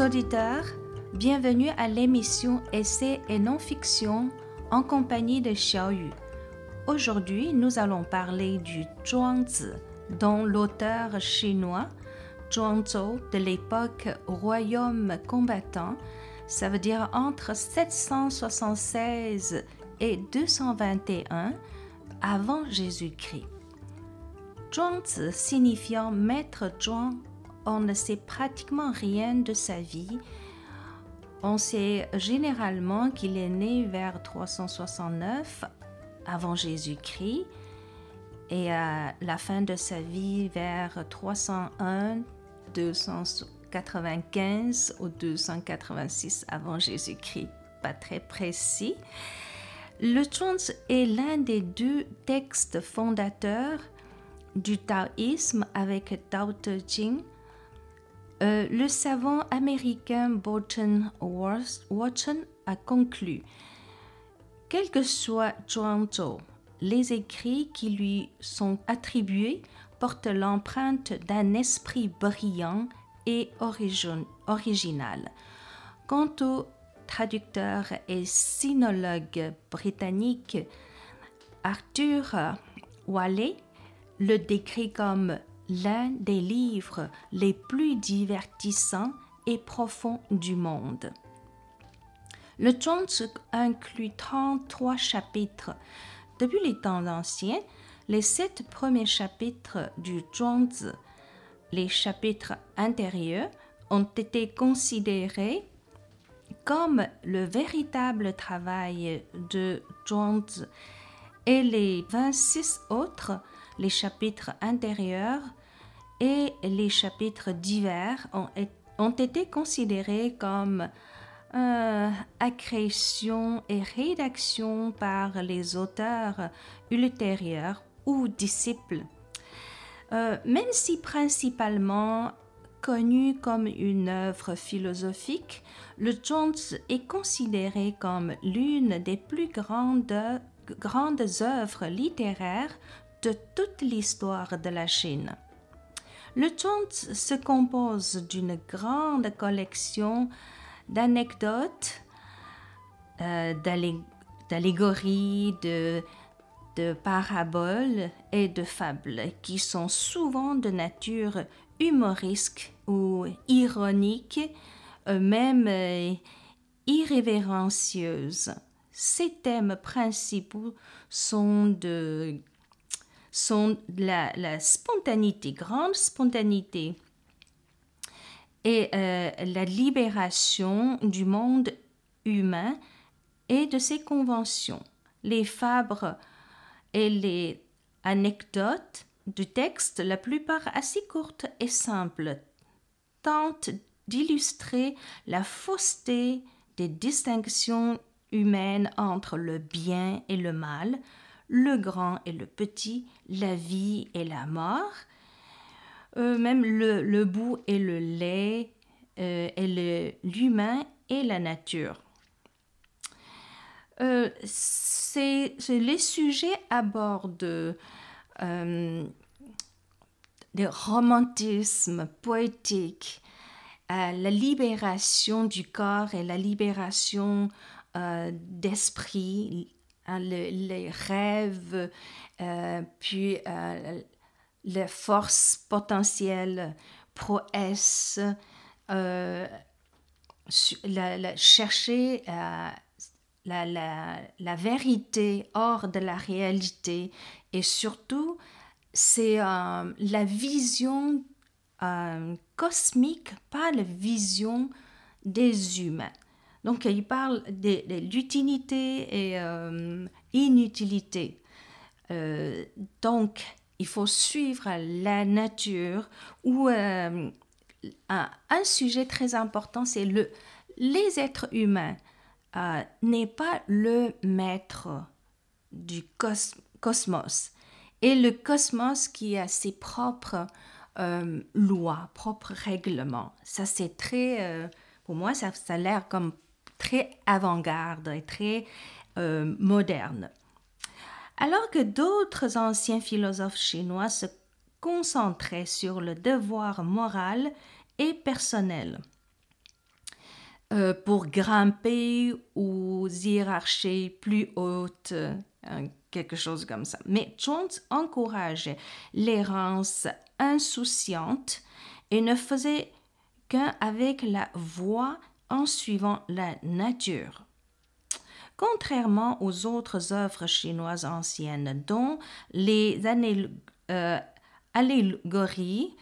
Auditeurs, bienvenue à l'émission Essais et non-fiction en compagnie de Xiaoyu. Aujourd'hui, nous allons parler du Zhuangzi, dont l'auteur chinois Zhuangzhou de l'époque royaume combattant, ça veut dire entre 776 et 221 avant Jésus-Christ. Zhuangzi signifiant maître Zhuang, on ne sait pratiquement rien de sa vie. On sait généralement qu'il est né vers 369 avant Jésus-Christ et à la fin de sa vie vers 301 295 ou 286 avant Jésus-Christ, pas très précis. Le Zhuangzi est l'un des deux textes fondateurs du taoïsme avec Tao Te Ching. Euh, le savant américain Bolton Watson a conclu Quel que soit Zhuangzhou, les écrits qui lui sont attribués porte l'empreinte d'un esprit brillant et original. Quant au traducteur et sinologue britannique Arthur Wallet le décrit comme l'un des livres les plus divertissants et profonds du monde. Le Zhuangzi inclut 33 chapitres. Depuis les temps anciens, les sept premiers chapitres du Zhuangzi, les chapitres intérieurs, ont été considérés comme le véritable travail de Zhuangzi et les 26 autres, les chapitres intérieurs et les chapitres divers ont, été considérés comme euh, accrétion et rédaction par les auteurs ultérieurs ou disciples. Euh, même si principalement connu comme une œuvre philosophique, le Zhuangzi est considéré comme l'une des plus grandes, grandes œuvres littéraires de toute l'histoire de la Chine. Le Zhuangzi se compose d'une grande collection d'anecdotes, euh, d'allégories, de, paraboles et de fables qui sont souvent de nature humoristique ou ironique, même euh, irrévérencieuse. Ces thèmes principaux sont de, sont la, spontanéité, grande spontanéité, et euh, la libération du monde humain et de ses conventions. Les fables et les anecdotes du texte, la plupart assez courtes et simples, tentent d'illustrer la fausseté des distinctions humaines entre le bien et le mal, le grand et le petit, la vie et la mort, euh, même le, le bout et le lait, euh, et l'humain et la nature. Euh, c'est, les sujets abordent des romantismes poétiques, la libération du corps et la libération d'esprit, hein, les rêves, puis les forces potentielles, prouesses, la, chercher la, vérité hors de la réalité et surtout c'est euh, la vision euh, cosmique, pas la vision des humains. Donc il parle de, l'utilité et euh, inutilité. donc il faut suivre la nature ou un, un, sujet très important, c'est le, les êtres humains. Euh, n'est pas le maître du cosmos. Et le cosmos qui a ses propres euh, lois, propres règlements. Ça, c'est très, euh, pour moi, ça a l'air comme très avant-garde et très moderne. Alors que d'autres anciens philosophes chinois se concentraient sur le devoir moral et personnel. euh, pour grimper aux hiérarchies plus hautes, quelque chose comme ça. Mais Jones encourageait l'errance insouciante et ne faisait qu'avec la voix en suivant la nature. Contrairement aux autres œuvres chinoises anciennes dont les euh, allégories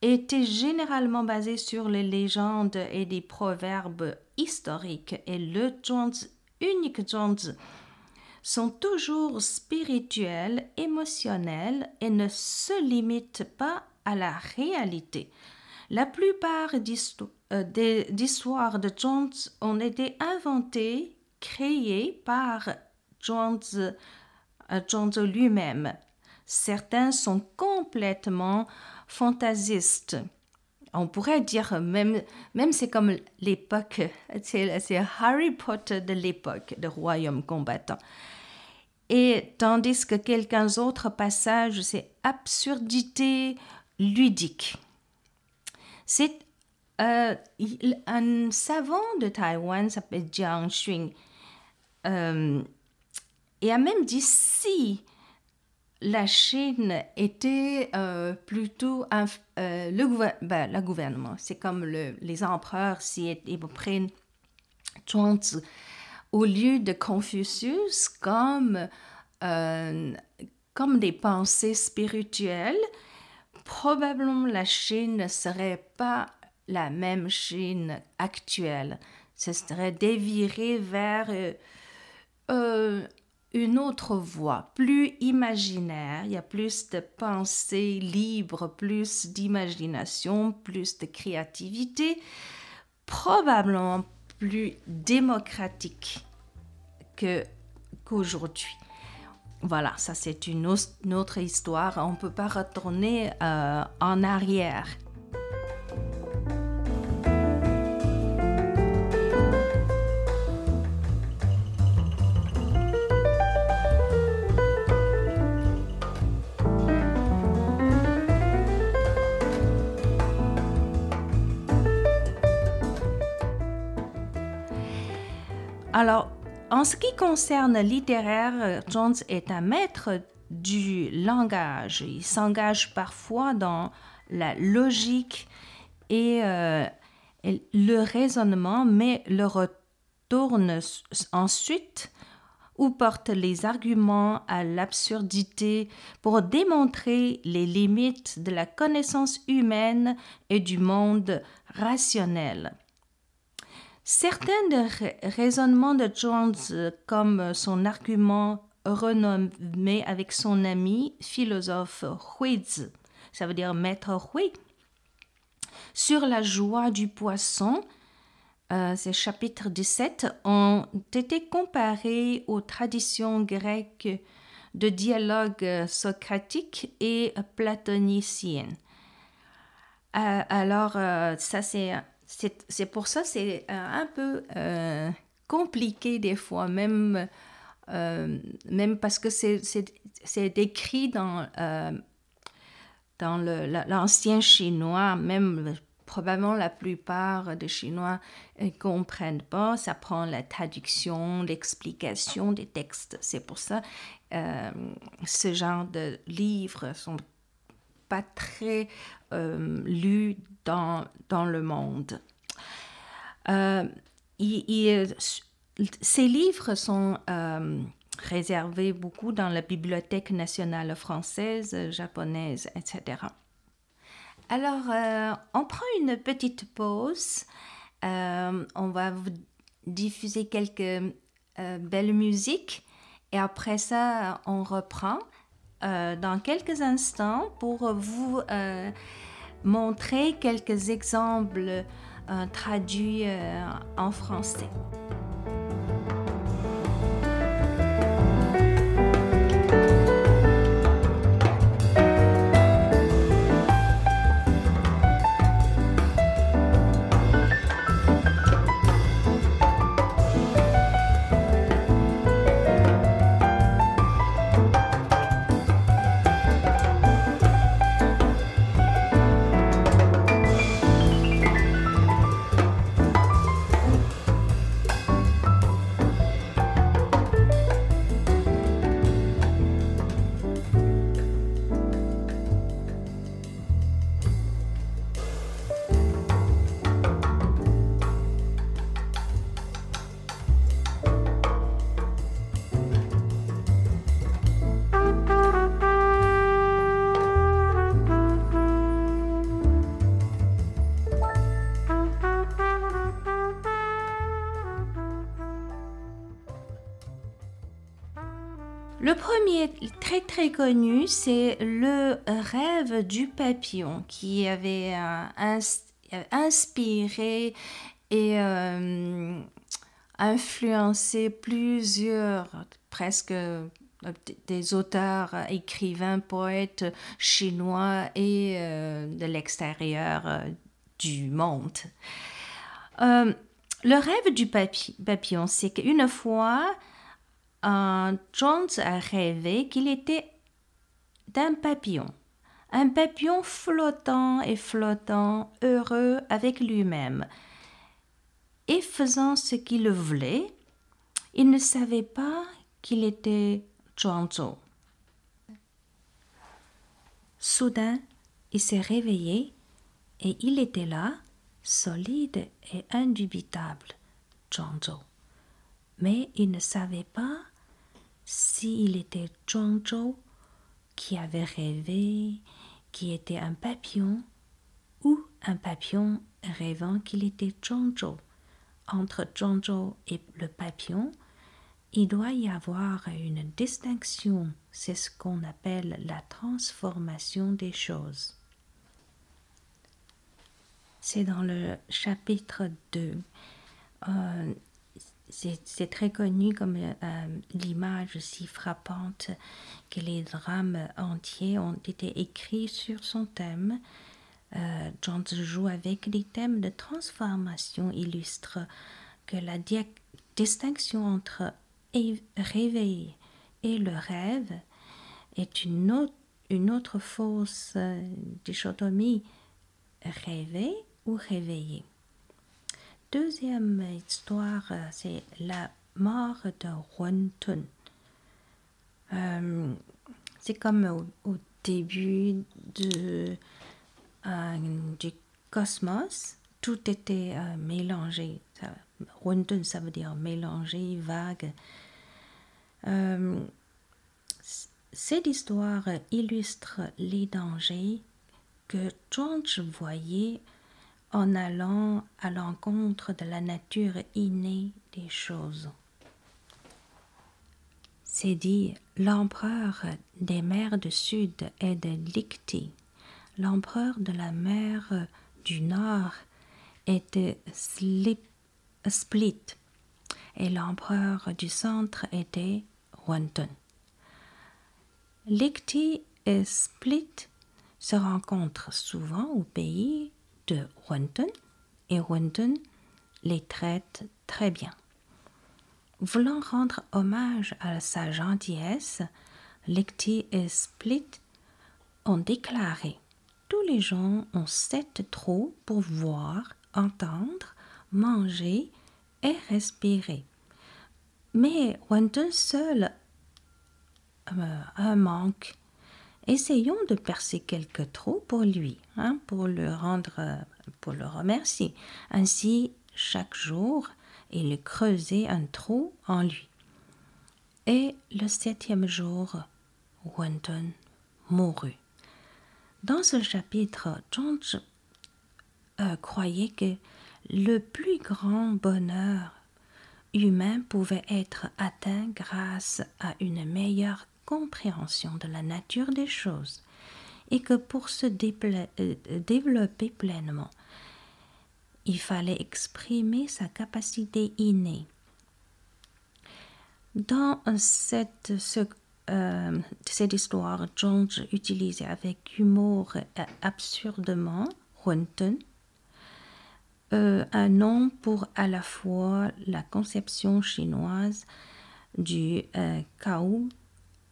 étaient généralement basées sur les légendes et des proverbes historiques et le zhuangzi, unique zhuangzi sont toujours spirituels, émotionnels et ne se limitent pas à la réalité. La plupart euh, des histoires de Zhuangzi ont été inventées, créées par Zhuangzi, euh, lui-même. Certains sont complètement fantaisistes. On pourrait dire même, même c'est comme l'époque, c'est Harry Potter de l'époque de Royaume combattant. Et tandis que quelques autres passages, c'est absurdité ludique. C'est euh, un savant de Taïwan s'appelle Jiang Xun. Euh, et a même dit si la Chine était euh, plutôt le ben, gouvernement, c'est comme les empereurs si ils prennent Zhuangzi au lieu de Confucius comme, comme des pensées spirituelles, probablement la Chine ne serait pas la même Chine actuelle. Ce serait déviré vers euh, euh, une autre voie, plus imaginaire. Il y a plus de pensées libres, plus d'imagination, plus de créativité. Probablement plus démocratique que, qu'aujourd'hui. Voilà, ça c'est une autre histoire. On ne peut pas retourner euh, en arrière. En ce qui concerne littéraire, Jones est un maître du langage. Il s'engage parfois dans la logique et, euh, le raisonnement, mais le retourne ensuite ou porte les arguments à l'absurdité pour démontrer les limites de la connaissance humaine et du monde rationnel. Certains des raisonnements de Jones, comme son argument renommé avec son ami philosophe Huizi, ça veut dire maître Hui, sur la joie du poisson, euh, ces chapitres 17 ont été comparés aux traditions grecques de dialogue socratique et platonicienne. Euh, alors, euh, ça c'est c'est pour ça c'est euh, un peu euh, compliqué des fois, même, euh, même parce que c'est décrit dans, dans l'ancien chinois, même probablement la plupart des Chinois ne comprennent pas. Ça prend la traduction, l'explication des textes. C'est pour ça euh, ce genre de livres sont pas très euh, lus dans, dans le monde. Euh, ces livres sont euh, réservés beaucoup dans la Bibliothèque nationale française, japonaise, etc. Alors, on prend une petite pause. on va vous diffuser quelques belles musiques et après ça, on reprend. Euh, dans quelques instants pour vous euh, montrer quelques exemples euh, traduits en français. Très très connu, c'est le rêve du papillon qui avait euh, inspiré et euh, influencé plusieurs, presque des auteurs, écrivains, poètes chinois et de l'extérieur du monde. le rêve du papillon, c'est qu'une fois, Jones a rêvé qu'il était d'un papillon, un papillon flottant et flottant, heureux avec lui-même, et faisant ce qu'il voulait. Il ne savait pas qu'il était Zhuangzhou. Soudain, il s'est réveillé et il était là, solide et indubitable, Zhuangzhou mais il ne savait pas s'il était Zhuangzhou qui avait rêvé, qui était un papillon, ou un papillon rêvant qu'il était Zhuangzhou. Entre Zhuangzhou et le papillon, il doit y avoir une distinction, c'est ce qu'on appelle la transformation des choses. C'est dans le chapitre 2 c'est très connu comme euh, l'image si frappante que les drames entiers ont été écrits sur son thème. Euh, John joue avec les thèmes de transformation illustre que la distinction entre réveil et le rêve est une autre, une autre fausse euh, dichotomie rêver ou réveiller. Deuxième histoire, euh, c'est la mort de Huntun. Euh, c'est comme au, début euh, du cosmos, tout était mélangé. Huntun, ça veut dire mélangé, vague. cette histoire illustre les dangers que George voyait en allant à l'encontre de la nature innée des choses. C'est dit l'empereur des mers du sud est de Licti, l'empereur de la mer du nord est de Split et l'empereur du centre était Wanton. Licti et Split se rencontrent souvent au pays de Runton et Runton les traite très bien. Voulant rendre hommage à sa gentillesse, Lecti et Split ont déclaré Tous les gens ont sept trous pour voir, entendre, manger et respirer. Mais Runton seul euh, un manque essayons de percer quelques trous pour lui, hein, pour le rendre, pour le remercier. Ainsi, chaque jour, il creusait un trou en lui. Et le septième jour, Wenton mourut. Dans ce chapitre, George euh, croyait que le plus grand bonheur humain pouvait être atteint grâce à une meilleure compréhension de la nature des choses et que pour se euh, développer pleinement, il fallait exprimer sa capacité innée. Dans cette, euh, cette histoire, George utilisait avec humour absurdement Hunten, euh, un nom pour à la fois la conception chinoise du euh,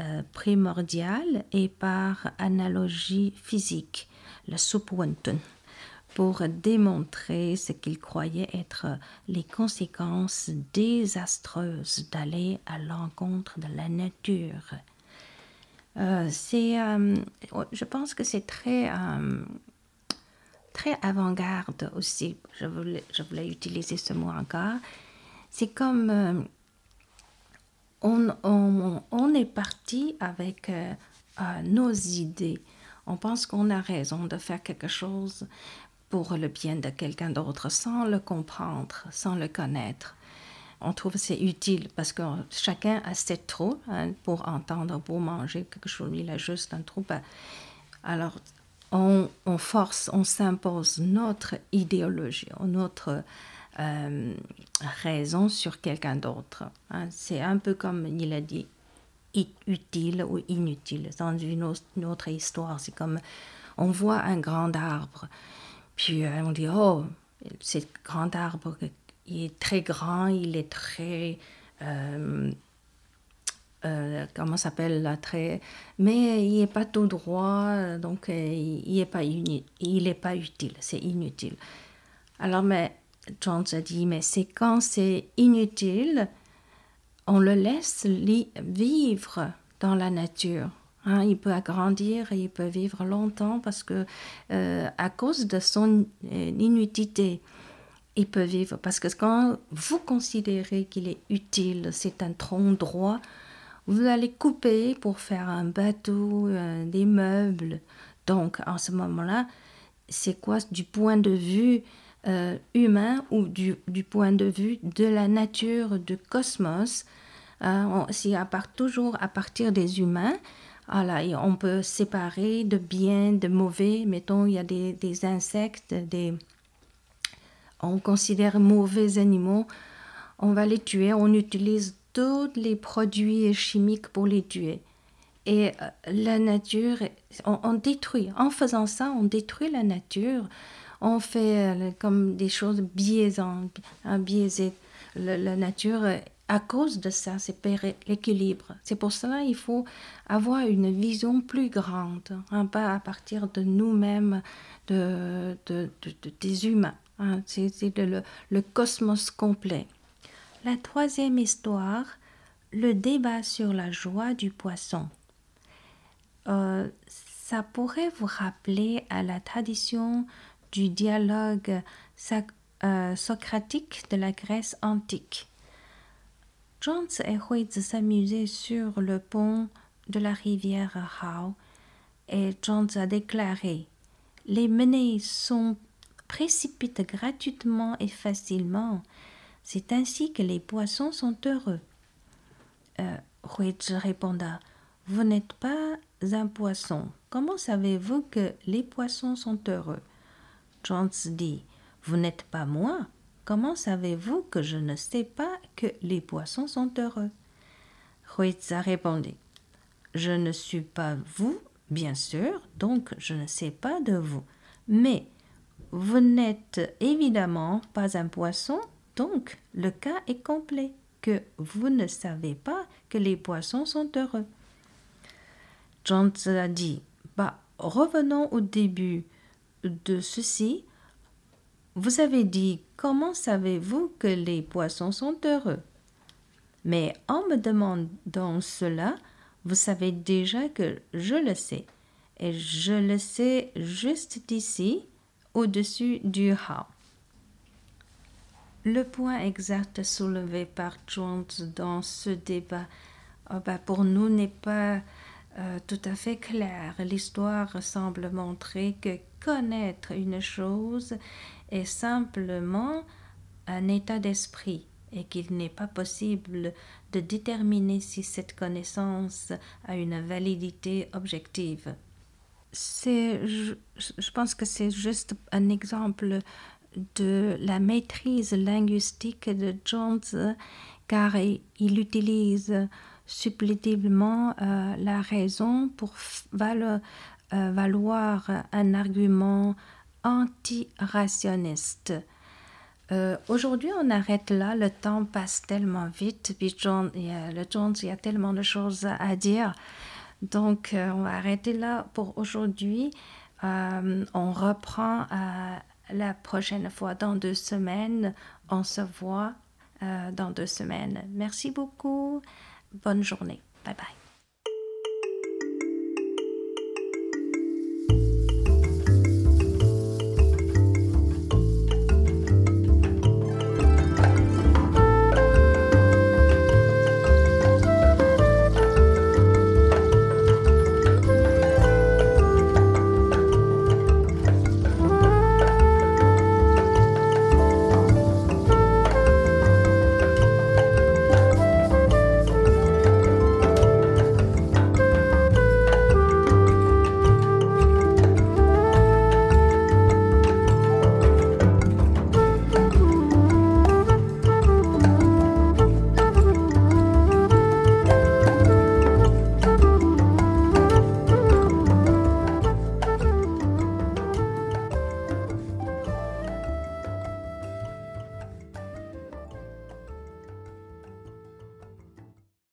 euh, primordial et par analogie physique, la soupe pour démontrer ce qu'il croyait être les conséquences désastreuses d'aller à l'encontre de la nature. Euh, euh, je pense que c'est très, très avant-garde aussi. Je voulais, je voulais utiliser ce mot encore. C'est comme on, est parti avec euh, euh, nos idées. On pense qu'on a raison de faire quelque chose pour le bien de quelqu'un d'autre sans le comprendre, sans le connaître. on trouve c'est utile parce que chacun a ses trous hein, pour entendre, pour manger quelque chose. Il a juste un trou. Ben, alors, on, force, on s'impose notre idéologie, notre euh, raison sur quelqu'un d'autre. Hein. C'est un peu comme il a dit, utile ou inutile. Dans une autre histoire, c'est comme on voit un grand arbre, puis euh, on dit, oh, ce grand arbre, il est très grand, il est très... Euh, comment s'appelle là, très... Mais il n'est pas tout droit, donc il n'est pas, pas utile, c'est inutile. Alors, mais Jones a dit, mais c'est quand c'est inutile, on le laisse vivre dans la nature. Hein, il peut agrandir et il peut vivre longtemps parce que euh, à cause de son euh, inutilité, il peut vivre. Parce que quand vous considérez qu'il est utile, c'est un tronc droit, vous allez couper pour faire un bateau, euh, des meubles. Donc en ce moment-là, c'est quoi? Du point de vue humain ou du, point de vue de la nature, du cosmos C'est à part, toujours à partir des humains voilà, on peut séparer de bien, de mauvais. Mettons, il y a des, insectes, des, on considère mauvais animaux. On va les tuer. On utilise tous les produits chimiques pour les tuer. Et euh, la nature, on, détruit. En faisant ça, on détruit la nature. On fait euh, comme des choses biaisantes, biaisées. la nature à cause de ça, c'est l'équilibre. C'est pour cela qu'il faut avoir une vision plus grande, hein, pas à partir de nous-mêmes, de, des humains. Hein. c'est le, le, cosmos complet. La troisième histoire, le débat sur la joie du poisson. Euh, ça pourrait vous rappeler à la tradition du dialogue euh, socratique de la Grèce antique. Jones et Huiz s'amusaient sur le pont de la rivière Hao et Jones a déclaré Les menées sont précipitent gratuitement et facilement. C'est ainsi que les poissons sont heureux. Euh, répondit Vous n'êtes pas un poisson. Comment savez-vous que les poissons sont heureux? Jones dit Vous n'êtes pas moi. Comment savez-vous que je ne sais pas que les poissons sont heureux? Huiza répondit Je ne suis pas vous, bien sûr, donc je ne sais pas de vous. Mais vous n'êtes évidemment pas un poisson, donc le cas est complet, que vous ne savez pas que les poissons sont heureux. John a dit Bah, revenons au début de ceci. Vous avez dit Comment savez-vous que les poissons sont heureux? Mais en me demandant cela, vous savez déjà que je le sais. Et je le sais juste ici, au-dessus du how. Le point exact soulevé par Jones dans ce débat oh ben, pour nous n'est pas euh, tout à fait clair. L'histoire semble montrer que connaître une chose est simplement un état d'esprit et qu'il n'est pas possible de déterminer si cette connaissance a une validité objective. C'est, je, je pense que c'est juste un exemple de la maîtrise linguistique de Jones car il utilise supplétivement euh, la raison pour euh, valoir un argument anti-rationniste. Euh, aujourd'hui, on arrête là. Le temps passe tellement vite. Puis il y a, le Jones, il y a tellement de choses à dire. Donc, on va arrêter là pour aujourd'hui. on reprend la prochaine fois dans deux semaines. On se voit dans deux semaines. Merci beaucoup. Bonne journée. Bye bye.